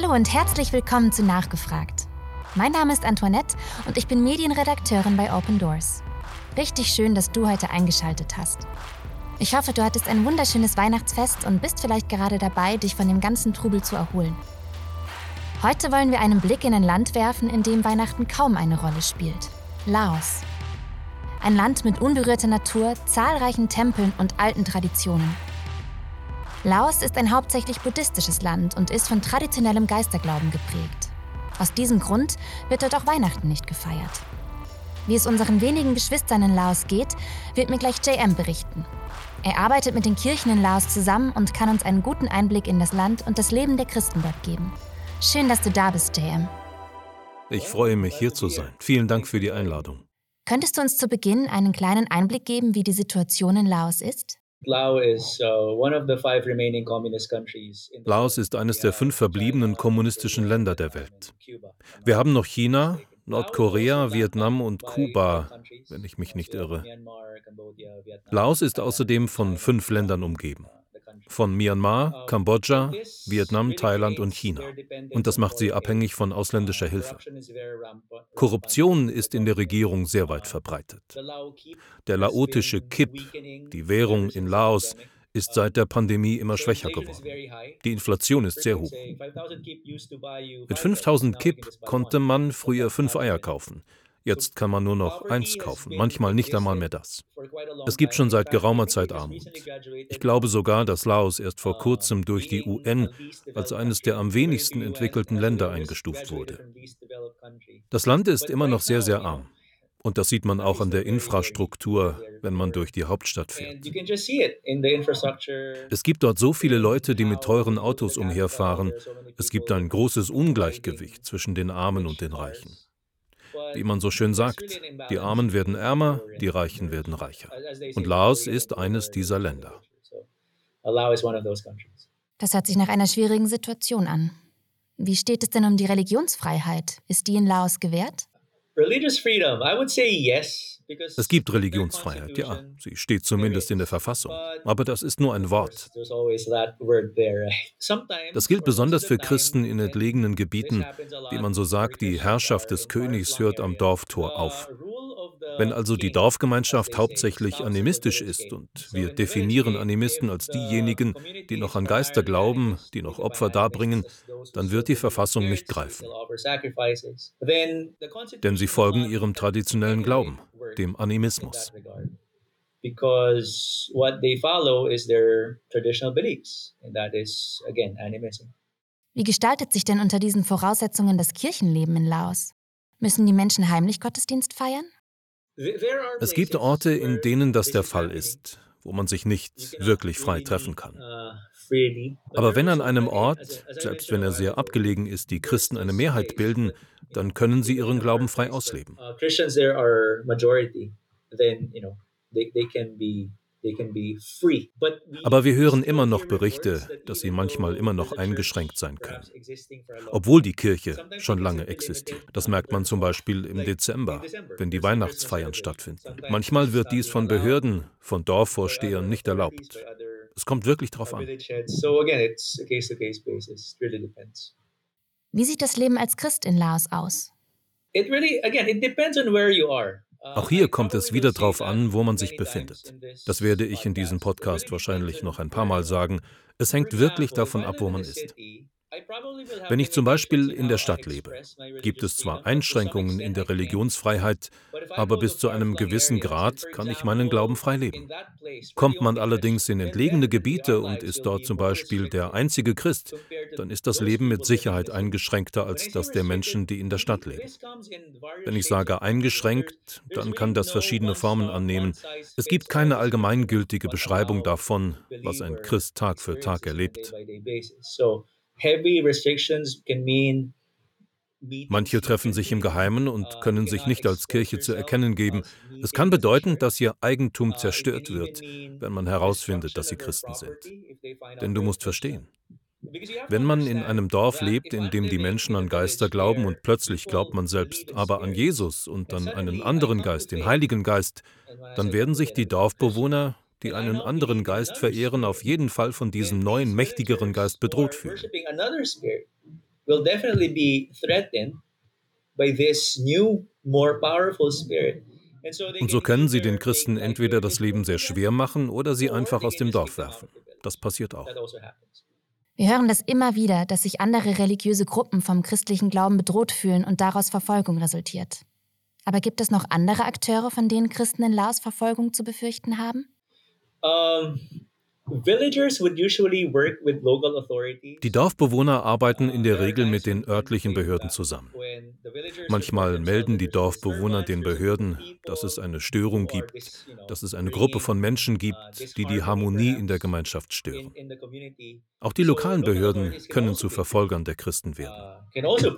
Hallo und herzlich willkommen zu Nachgefragt. Mein Name ist Antoinette und ich bin Medienredakteurin bei Open Doors. Richtig schön, dass du heute eingeschaltet hast. Ich hoffe, du hattest ein wunderschönes Weihnachtsfest und bist vielleicht gerade dabei, dich von dem ganzen Trubel zu erholen. Heute wollen wir einen Blick in ein Land werfen, in dem Weihnachten kaum eine Rolle spielt. Laos. Ein Land mit unberührter Natur, zahlreichen Tempeln und alten Traditionen. Laos ist ein hauptsächlich buddhistisches Land und ist von traditionellem Geisterglauben geprägt. Aus diesem Grund wird dort auch Weihnachten nicht gefeiert. Wie es unseren wenigen Geschwistern in Laos geht, wird mir gleich JM berichten. Er arbeitet mit den Kirchen in Laos zusammen und kann uns einen guten Einblick in das Land und das Leben der Christen dort geben. Schön, dass du da bist, JM. Ich freue mich, hier zu sein. Vielen Dank für die Einladung. Könntest du uns zu Beginn einen kleinen Einblick geben, wie die Situation in Laos ist? Uh, Laos ist eines der fünf verbliebenen kommunistischen Länder der Welt. Wir haben noch China, Nordkorea, Vietnam und Kuba, wenn ich mich nicht irre. Laos ist außerdem von fünf Ländern umgeben von Myanmar, Kambodscha, Vietnam, Thailand und China. Und das macht sie abhängig von ausländischer Hilfe. Korruption ist in der Regierung sehr weit verbreitet. Der laotische Kip, die Währung in Laos, ist seit der Pandemie immer schwächer geworden. Die Inflation ist sehr hoch. Mit 5000 Kip konnte man früher fünf Eier kaufen. Jetzt kann man nur noch eins kaufen, manchmal nicht einmal mehr das. Es gibt schon seit geraumer Zeit Armut. Ich glaube sogar, dass Laos erst vor kurzem durch die UN als eines der am wenigsten entwickelten Länder eingestuft wurde. Das Land ist immer noch sehr, sehr arm. Und das sieht man auch an der Infrastruktur, wenn man durch die Hauptstadt fährt. Es gibt dort so viele Leute, die mit teuren Autos umherfahren. Es gibt ein großes Ungleichgewicht zwischen den Armen und den Reichen. Wie man so schön sagt, die Armen werden ärmer, die Reichen werden reicher. Und Laos ist eines dieser Länder. Das hört sich nach einer schwierigen Situation an. Wie steht es denn um die Religionsfreiheit? Ist die in Laos gewährt? Es gibt Religionsfreiheit, ja, sie steht zumindest in der Verfassung. Aber das ist nur ein Wort. Das gilt besonders für Christen in entlegenen Gebieten, wie man so sagt, die Herrschaft des Königs hört am Dorftor auf. Wenn also die Dorfgemeinschaft hauptsächlich animistisch ist und wir definieren Animisten als diejenigen, die noch an Geister glauben, die noch Opfer darbringen, dann wird die Verfassung nicht greifen. Denn sie folgen ihrem traditionellen Glauben, dem Animismus. Because what they follow is their traditional beliefs, and that is again animism. Wie gestaltet sich denn unter diesen Voraussetzungen das Kirchenleben in Laos? Müssen die Menschen heimlich Gottesdienst feiern? Es gibt Orte, in denen das der Fall ist, wo man sich nicht wirklich frei treffen kann. Aber wenn an einem Ort, selbst wenn er sehr abgelegen ist, die Christen eine Mehrheit bilden, dann können sie ihren Glauben frei ausleben. Aber wir hören immer noch Berichte, dass sie manchmal immer noch eingeschränkt sein können, obwohl die Kirche schon lange existiert. Das merkt man zum Beispiel im Dezember, wenn die Weihnachtsfeiern stattfinden. Manchmal wird dies von Behörden, von Dorfvorstehern nicht erlaubt. Es kommt wirklich darauf an. Wie sieht das Leben als Christ in Laos aus? It really, again, it depends on where you are. Auch hier kommt es wieder darauf an, wo man sich befindet. Das werde ich in diesem Podcast wahrscheinlich noch ein paar Mal sagen. Es hängt wirklich davon ab, wo man ist. Wenn ich zum Beispiel in der Stadt lebe, gibt es zwar Einschränkungen in der Religionsfreiheit, aber bis zu einem gewissen Grad kann ich meinen Glauben frei leben. Kommt man allerdings in entlegene Gebiete und ist dort zum Beispiel der einzige Christ, dann ist das Leben mit Sicherheit eingeschränkter als das der Menschen, die in der Stadt leben. Wenn ich sage eingeschränkt, dann kann das verschiedene Formen annehmen. Es gibt keine allgemeingültige Beschreibung davon, was ein Christ Tag für Tag erlebt. Manche treffen sich im Geheimen und uh, können sich nicht als Kirche zu erkennen geben. Es kann bedeuten, dass ihr Eigentum uh, zerstört wird, wenn man herausfindet, dass sie Christen sind. Denn du musst verstehen, wenn man in einem Dorf lebt, in dem die Menschen an Geister glauben und plötzlich glaubt man selbst aber an Jesus und an einen anderen Geist, den Heiligen Geist, dann werden sich die Dorfbewohner die einen anderen Geist verehren, auf jeden Fall von diesem neuen, mächtigeren Geist bedroht fühlen. will definitely be threatened by this new, more powerful spirit. Und so können sie den Christen entweder das Leben sehr schwer machen oder sie einfach aus dem Dorf werfen. Das passiert auch. Also Wir hören das immer wieder, dass sich andere religiöse Gruppen vom christlichen Glauben bedroht fühlen und daraus Verfolgung resultiert. Aber gibt es noch andere Akteure, von denen Christen in Laos Verfolgung zu befürchten haben? Um, die Dorfbewohner arbeiten in der Regel mit den örtlichen Behörden zusammen. Manchmal melden die Dorfbewohner den Behörden, dass es eine Störung gibt, dass es eine Gruppe von Menschen gibt, die die Harmonie in der Gemeinschaft stören. Auch die lokalen Behörden können zu Verfolgern der Christen werden. Also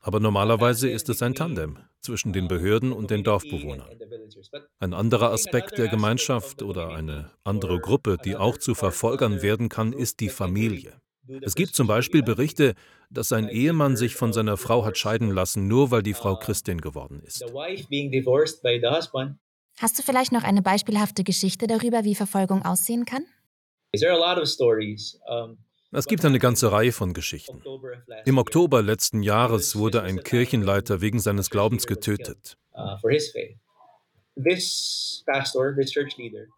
Aber normalerweise ist es ein Tandem zwischen den Behörden und den Dorfbewohnern. Ein anderer Aspekt der Gemeinschaft oder eine andere Gruppe, die auch zu Verfolgern werden kann, ist die Familie. Es gibt zum Beispiel Berichte, dass ein Ehemann sich von seiner Frau hat scheiden lassen, nur weil die Frau Christin geworden ist. Hast du vielleicht noch eine beispielhafte Geschichte darüber, wie Verfolgung aussehen kann? Es gibt eine ganze Reihe von Geschichten. Im Oktober letzten Jahres wurde ein Kirchenleiter wegen seines Glaubens getötet.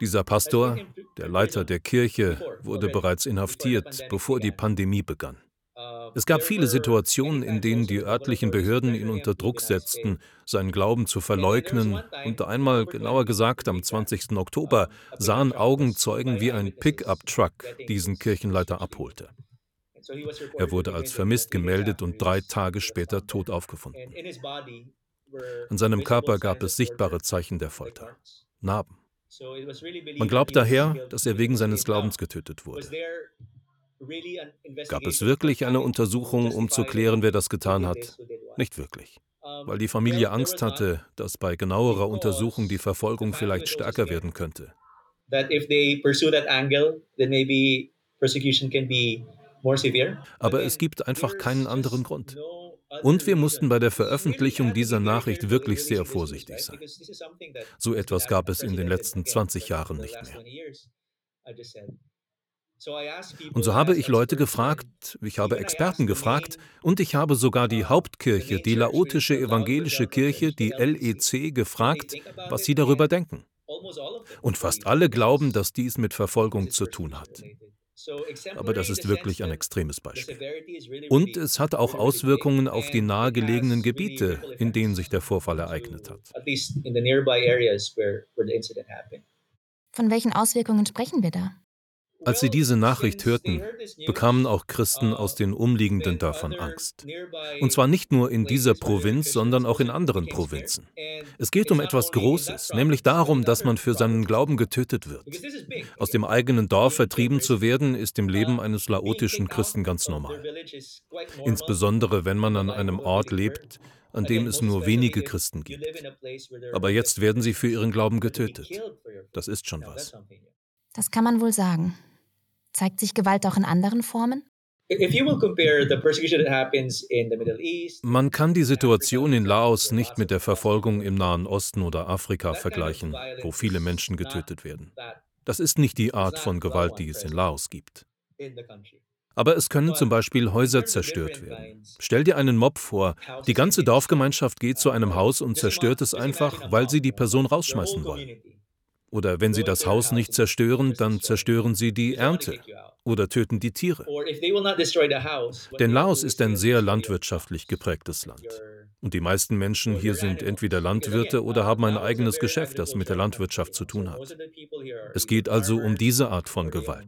Dieser Pastor, der Leiter der Kirche, wurde bereits inhaftiert, bevor die Pandemie begann. Es gab viele Situationen, in denen die örtlichen Behörden ihn unter Druck setzten, seinen Glauben zu verleugnen, und einmal, genauer gesagt am 20. Oktober, sahen Augenzeugen, wie ein Pickup-Truck diesen Kirchenleiter abholte. Er wurde als vermisst gemeldet und drei Tage später tot aufgefunden. An seinem Körper gab es sichtbare Zeichen der Folter, Narben. Man glaubt daher, dass er wegen seines Glaubens getötet wurde. Gab es wirklich eine Untersuchung, um zu klären, wer das getan hat? Nicht wirklich, weil die Familie Angst hatte, dass bei genauerer Untersuchung die Verfolgung vielleicht stärker werden könnte. Aber es gibt einfach keinen anderen Grund. Und wir mussten bei der Veröffentlichung dieser Nachricht wirklich sehr vorsichtig sein. So etwas gab es in den letzten 20 Jahren nicht mehr. Und so habe ich Leute gefragt, ich habe Experten gefragt und ich habe sogar die Hauptkirche, die laotische evangelische Kirche, die LEC, gefragt, was sie darüber denken. Und fast alle glauben, dass dies mit Verfolgung zu tun hat. Aber das ist wirklich ein extremes Beispiel. Und es hat auch Auswirkungen auf die nahegelegenen Gebiete, in denen sich der Vorfall ereignet hat. Von welchen Auswirkungen sprechen wir da? Als sie diese Nachricht hörten, bekamen auch Christen aus den umliegenden Dörfern Angst. Und zwar nicht nur in dieser Provinz, sondern auch in anderen Provinzen. Es geht um etwas Großes, nämlich darum, dass man für seinen Glauben getötet wird. Aus dem eigenen Dorf vertrieben zu werden, ist im Leben eines laotischen Christen ganz normal. Insbesondere wenn man an einem Ort lebt, an dem es nur wenige Christen gibt. Aber jetzt werden sie für ihren Glauben getötet. Das ist schon was. Das kann man wohl sagen. Zeigt sich Gewalt auch in anderen Formen? Man kann die Situation in Laos nicht mit der Verfolgung im Nahen Osten oder Afrika vergleichen, wo viele Menschen getötet werden. Das ist nicht die Art von Gewalt, die es in Laos gibt. Aber es können zum Beispiel Häuser zerstört werden. Stell dir einen Mob vor, die ganze Dorfgemeinschaft geht zu einem Haus und zerstört es einfach, weil sie die Person rausschmeißen wollen. Oder wenn sie das Haus nicht zerstören, dann zerstören sie die Ernte oder töten die Tiere. Denn Laos ist ein sehr landwirtschaftlich geprägtes Land. Und die meisten Menschen hier sind entweder Landwirte oder haben ein eigenes Geschäft, das mit der Landwirtschaft zu tun hat. Es geht also um diese Art von Gewalt.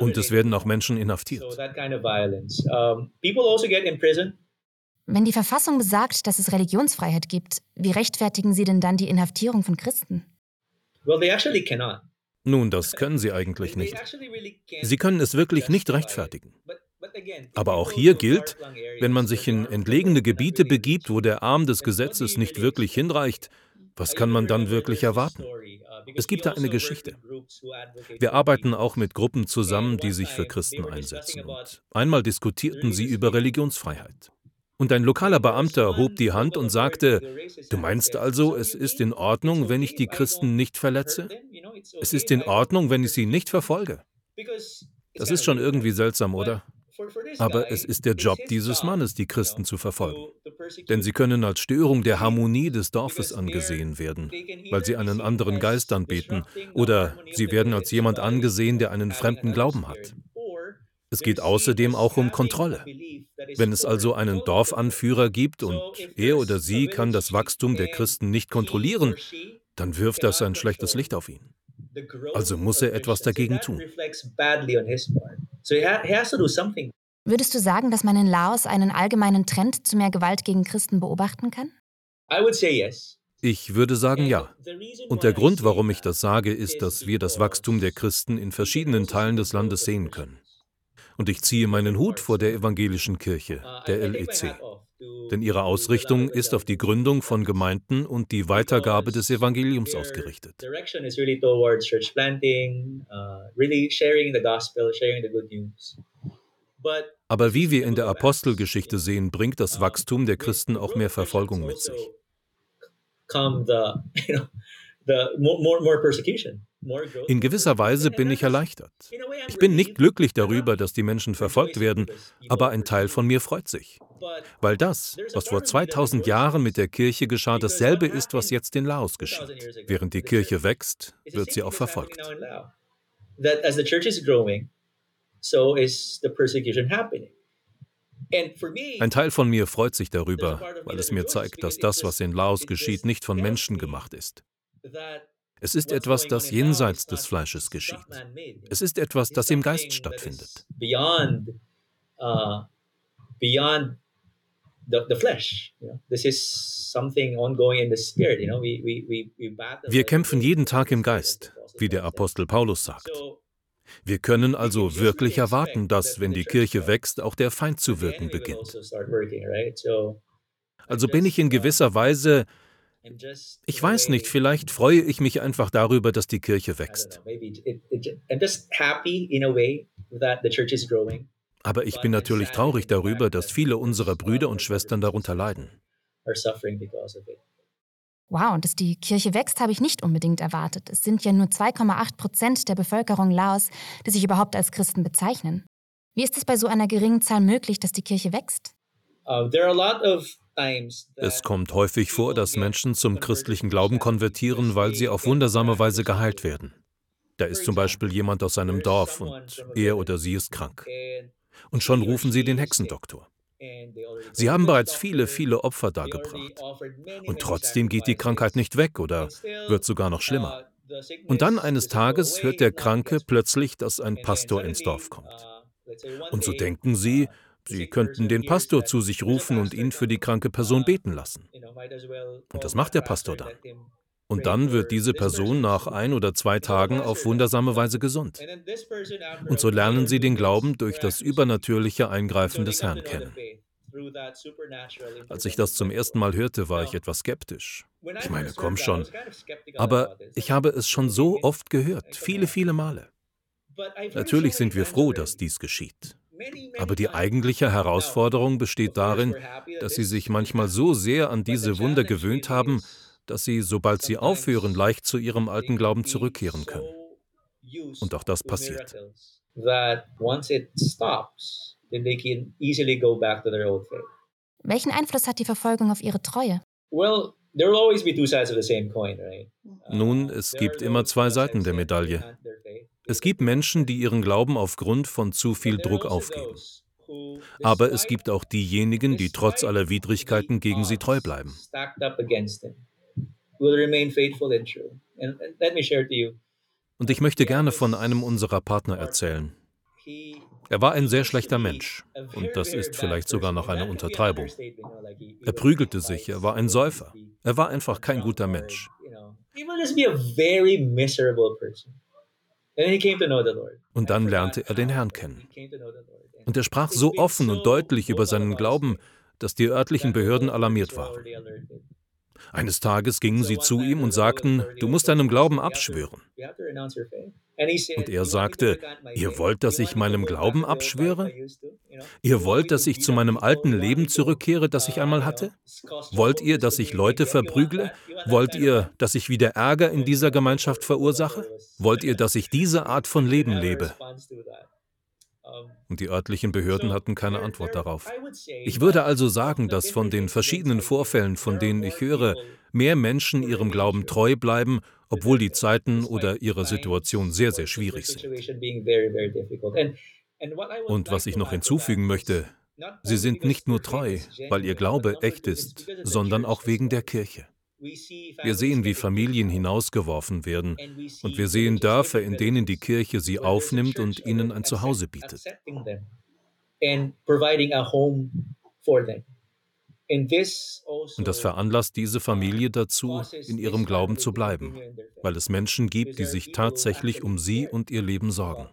Und es werden auch Menschen inhaftiert. Also wenn die Verfassung besagt, dass es Religionsfreiheit gibt, wie rechtfertigen Sie denn dann die Inhaftierung von Christen? Nun, das können sie eigentlich nicht. Sie können es wirklich nicht rechtfertigen. Aber auch hier gilt, wenn man sich in entlegene Gebiete begibt, wo der Arm des Gesetzes nicht wirklich hinreicht, was kann man dann wirklich erwarten? Uh, es gibt da eine Geschichte. Wir arbeiten auch mit Gruppen zusammen, die sich für Christen einsetzen. Und einmal diskutierten sie über Religionsfreiheit. Und ein lokaler Beamter hob die Hand und sagte, du meinst also, es ist in Ordnung, wenn ich die Christen nicht verletze? Es ist in Ordnung, wenn ich sie nicht verfolge. Das ist schon irgendwie seltsam, oder? Aber es ist der Job dieses Mannes, die Christen zu verfolgen. Denn sie können als Störung der Harmonie des Dorfes angesehen werden, weil sie einen anderen Geist anbeten, oder sie werden als jemand angesehen, der einen fremden Glauben hat. Es geht außerdem auch um Kontrolle. Wenn es also einen Dorfanführer gibt und er oder sie kann das Wachstum der Christen nicht kontrollieren, dann wirft das ein schlechtes Licht auf ihn. Also muss er etwas dagegen tun. Würdest du sagen, dass man in Laos einen allgemeinen Trend zu mehr Gewalt gegen Christen beobachten kann? Ich würde sagen ja. Und der Grund, warum ich das sage, ist, dass wir das Wachstum der Christen in verschiedenen Teilen des Landes sehen können. Und ich ziehe meinen Hut vor der evangelischen Kirche, der LEC. Denn ihre Ausrichtung ist auf die Gründung von Gemeinden und die Weitergabe des Evangeliums ausgerichtet. Aber wie wir in der Apostelgeschichte sehen, bringt das Wachstum der Christen auch mehr Verfolgung mit sich. In gewisser Weise bin ich erleichtert. Ich bin nicht glücklich darüber, dass die Menschen verfolgt werden, aber ein Teil von mir freut sich. Weil das, was vor 2000 Jahren mit der Kirche geschah, dasselbe ist, was jetzt in Laos geschieht. Während die Kirche wächst, wird sie auch verfolgt. Ein Teil von mir freut sich darüber, weil es mir zeigt, dass das, was in Laos geschieht, nicht von Menschen gemacht ist. Es ist etwas, das jenseits des Fleisches geschieht. Es ist etwas, das im Geist stattfindet. Uh, Wir kämpfen jeden Tag im Geist, wie der Apostel Paulus sagt. Wir können also wirklich erwarten, dass, wenn die Kirche wächst, auch der Feind zu wirken beginnt. Also, also bin ich in uh, gewisser Weise ich weiß nicht, vielleicht freue ich mich einfach darüber, dass die Kirche wächst. Aber ich bin natürlich traurig darüber, dass viele unserer Brüder und Schwestern darunter leiden. Wow, und dass die Kirche wächst, habe ich nicht unbedingt erwartet. Es sind ja nur 2,8 Prozent der Bevölkerung Laos, die sich überhaupt als Christen bezeichnen. Wie ist es bei so einer geringen Zahl möglich, dass die Kirche wächst? Uh, there are a lot of es kommt häufig vor, dass Menschen zum christlichen Glauben konvertieren, weil sie auf wundersame Weise geheilt werden. Da ist zum Beispiel jemand aus einem Dorf und er oder sie ist krank. Und schon rufen sie den Hexendoktor. Sie haben bereits viele, viele Opfer dargebracht. Und trotzdem geht die Krankheit nicht weg oder wird sogar noch schlimmer. Und dann eines Tages hört der Kranke plötzlich, dass ein Pastor ins Dorf kommt. Und so denken sie, Sie könnten den Pastor zu sich rufen und ihn für die kranke Person beten lassen. Und das macht der Pastor dann. Und dann wird diese Person nach ein oder zwei Tagen auf wundersame Weise gesund. Und so lernen sie den Glauben durch das übernatürliche Eingreifen des Herrn kennen. Als ich das zum ersten Mal hörte, war ich etwas skeptisch. Ich meine, komm schon. Aber ich habe es schon so oft gehört, viele, viele Male. Natürlich sind wir froh, dass dies geschieht. Aber die eigentliche Herausforderung besteht darin, dass sie sich manchmal so sehr an diese Wunder gewöhnt haben, dass sie, sobald sie aufhören, leicht zu ihrem alten Glauben zurückkehren können. Und auch das passiert. Welchen Einfluss hat die Verfolgung auf ihre Treue? Nun, es gibt immer zwei Seiten der Medaille. Es gibt Menschen, die ihren Glauben aufgrund von zu viel Druck aufgeben. Aber es gibt auch diejenigen, die trotz aller Widrigkeiten gegen sie treu bleiben. Und ich möchte gerne von einem unserer Partner erzählen. Er war ein sehr schlechter Mensch. Und das ist vielleicht sogar noch eine Untertreibung. Er prügelte sich, er war ein Säufer. Er war einfach kein guter Mensch. Und dann lernte er den Herrn kennen. Und er sprach so offen und deutlich über seinen Glauben, dass die örtlichen Behörden alarmiert waren. Eines Tages gingen sie zu ihm und sagten, du musst deinem Glauben abschwören. Und er sagte, ihr wollt, dass ich meinem Glauben abschwöre? Ihr wollt, dass ich zu meinem alten Leben zurückkehre, das ich einmal hatte? Wollt ihr, dass ich Leute verprügle? Wollt ihr, dass ich wieder Ärger in dieser Gemeinschaft verursache? Wollt ihr, dass ich diese Art von Leben lebe? Und die örtlichen Behörden hatten keine Antwort darauf. Ich würde also sagen, dass von den verschiedenen Vorfällen, von denen ich höre, mehr Menschen ihrem Glauben treu bleiben, obwohl die Zeiten oder ihre Situation sehr, sehr schwierig sind. Und was ich noch hinzufügen möchte, sie sind nicht nur treu, weil ihr Glaube echt ist, sondern auch wegen der Kirche. Wir sehen, wie Familien hinausgeworfen werden und wir sehen Dörfer, in denen die Kirche sie aufnimmt und ihnen ein Zuhause bietet. Und das veranlasst diese Familie dazu, in ihrem Glauben zu bleiben, weil es Menschen gibt, die sich tatsächlich um sie und ihr Leben sorgen.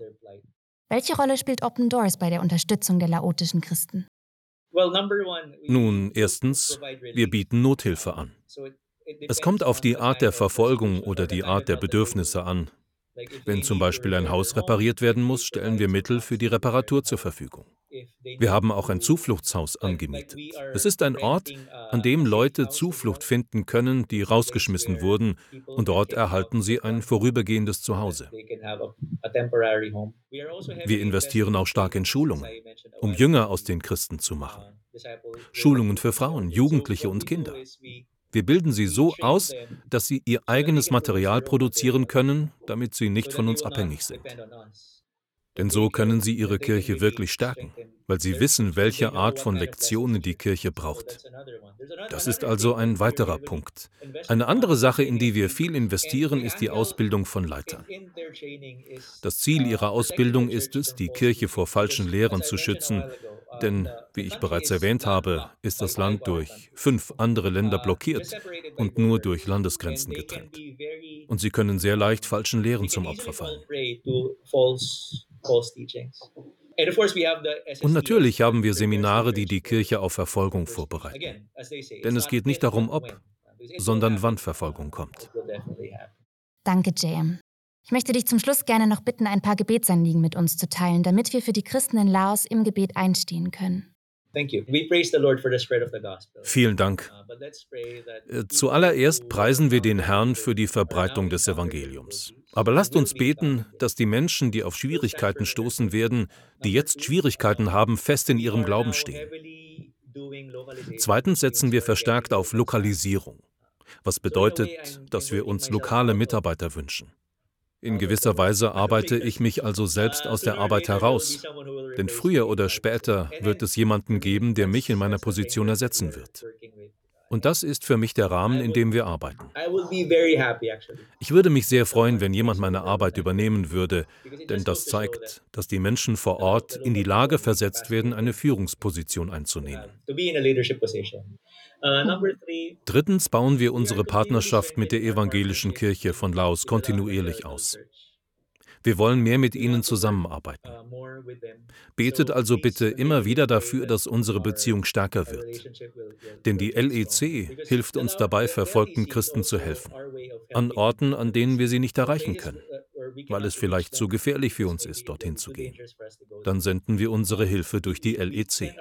Welche Rolle spielt Open Doors bei der Unterstützung der laotischen Christen? Nun, erstens, wir bieten Nothilfe an. Es kommt auf die Art der Verfolgung oder die Art der Bedürfnisse an. Wenn zum Beispiel ein Haus repariert werden muss, stellen wir Mittel für die Reparatur zur Verfügung. Wir haben auch ein Zufluchtshaus angemietet. Es ist ein Ort, an dem Leute Zuflucht finden können, die rausgeschmissen wurden, und dort erhalten sie ein vorübergehendes Zuhause. Wir investieren auch stark in Schulungen, um Jünger aus den Christen zu machen. Schulungen für Frauen, Jugendliche und Kinder. Wir bilden sie so aus, dass sie ihr eigenes Material produzieren können, damit sie nicht von uns abhängig sind. Denn so können sie ihre Kirche wirklich stärken, weil sie wissen, welche Art von Lektionen die Kirche braucht. Das ist also ein weiterer Punkt. Eine andere Sache, in die wir viel investieren, ist die Ausbildung von Leitern. Das Ziel ihrer Ausbildung ist es, die Kirche vor falschen Lehren zu schützen, denn, wie ich bereits erwähnt habe, ist das Land durch fünf andere Länder blockiert und nur durch Landesgrenzen getrennt. Und sie können sehr leicht falschen Lehren zum Opfer fallen. Und natürlich haben wir Seminare, die die Kirche auf Verfolgung vorbereiten. Denn es geht nicht darum, ob, sondern wann Verfolgung kommt. Danke, JM. Ich möchte dich zum Schluss gerne noch bitten, ein paar Gebetsanliegen mit uns zu teilen, damit wir für die Christen in Laos im Gebet einstehen können. Vielen Dank. Uh, äh, zuallererst preisen wir den Herrn für die Verbreitung des Evangeliums. Aber lasst uns beten, dass die Menschen, die auf Schwierigkeiten stoßen werden, die jetzt Schwierigkeiten haben, fest in ihrem Glauben stehen. Zweitens setzen wir verstärkt auf Lokalisierung, was bedeutet, dass wir uns lokale Mitarbeiter wünschen. In gewisser Weise arbeite ich mich also selbst aus der Arbeit heraus, denn früher oder später wird es jemanden geben, der mich in meiner Position ersetzen wird. Und das ist für mich der Rahmen, in dem wir arbeiten. Ich würde mich sehr freuen, wenn jemand meine Arbeit übernehmen würde, denn das zeigt, dass die Menschen vor Ort in die Lage versetzt werden, eine Führungsposition einzunehmen. Drittens bauen wir unsere Partnerschaft mit der evangelischen Kirche von Laos kontinuierlich aus. Wir wollen mehr mit ihnen zusammenarbeiten. Betet also bitte immer wieder dafür, dass unsere Beziehung stärker wird. Denn die LEC hilft uns dabei, verfolgten Christen zu helfen. An Orten, an denen wir sie nicht erreichen können, weil es vielleicht zu gefährlich für uns ist, dorthin zu gehen. Dann senden wir unsere Hilfe durch die LEC.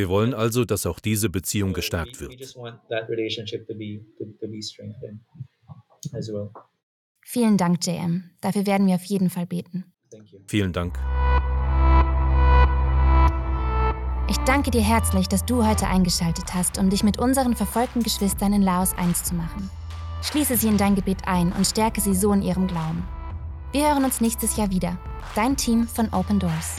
Wir wollen also, dass auch diese Beziehung gestärkt wird. Vielen Dank, JM. Dafür werden wir auf jeden Fall beten. Vielen Dank. Ich danke dir herzlich, dass du heute eingeschaltet hast, um dich mit unseren verfolgten Geschwistern in Laos eins zu machen. Schließe sie in dein Gebet ein und stärke sie so in ihrem Glauben. Wir hören uns nächstes Jahr wieder. Dein Team von Open Doors.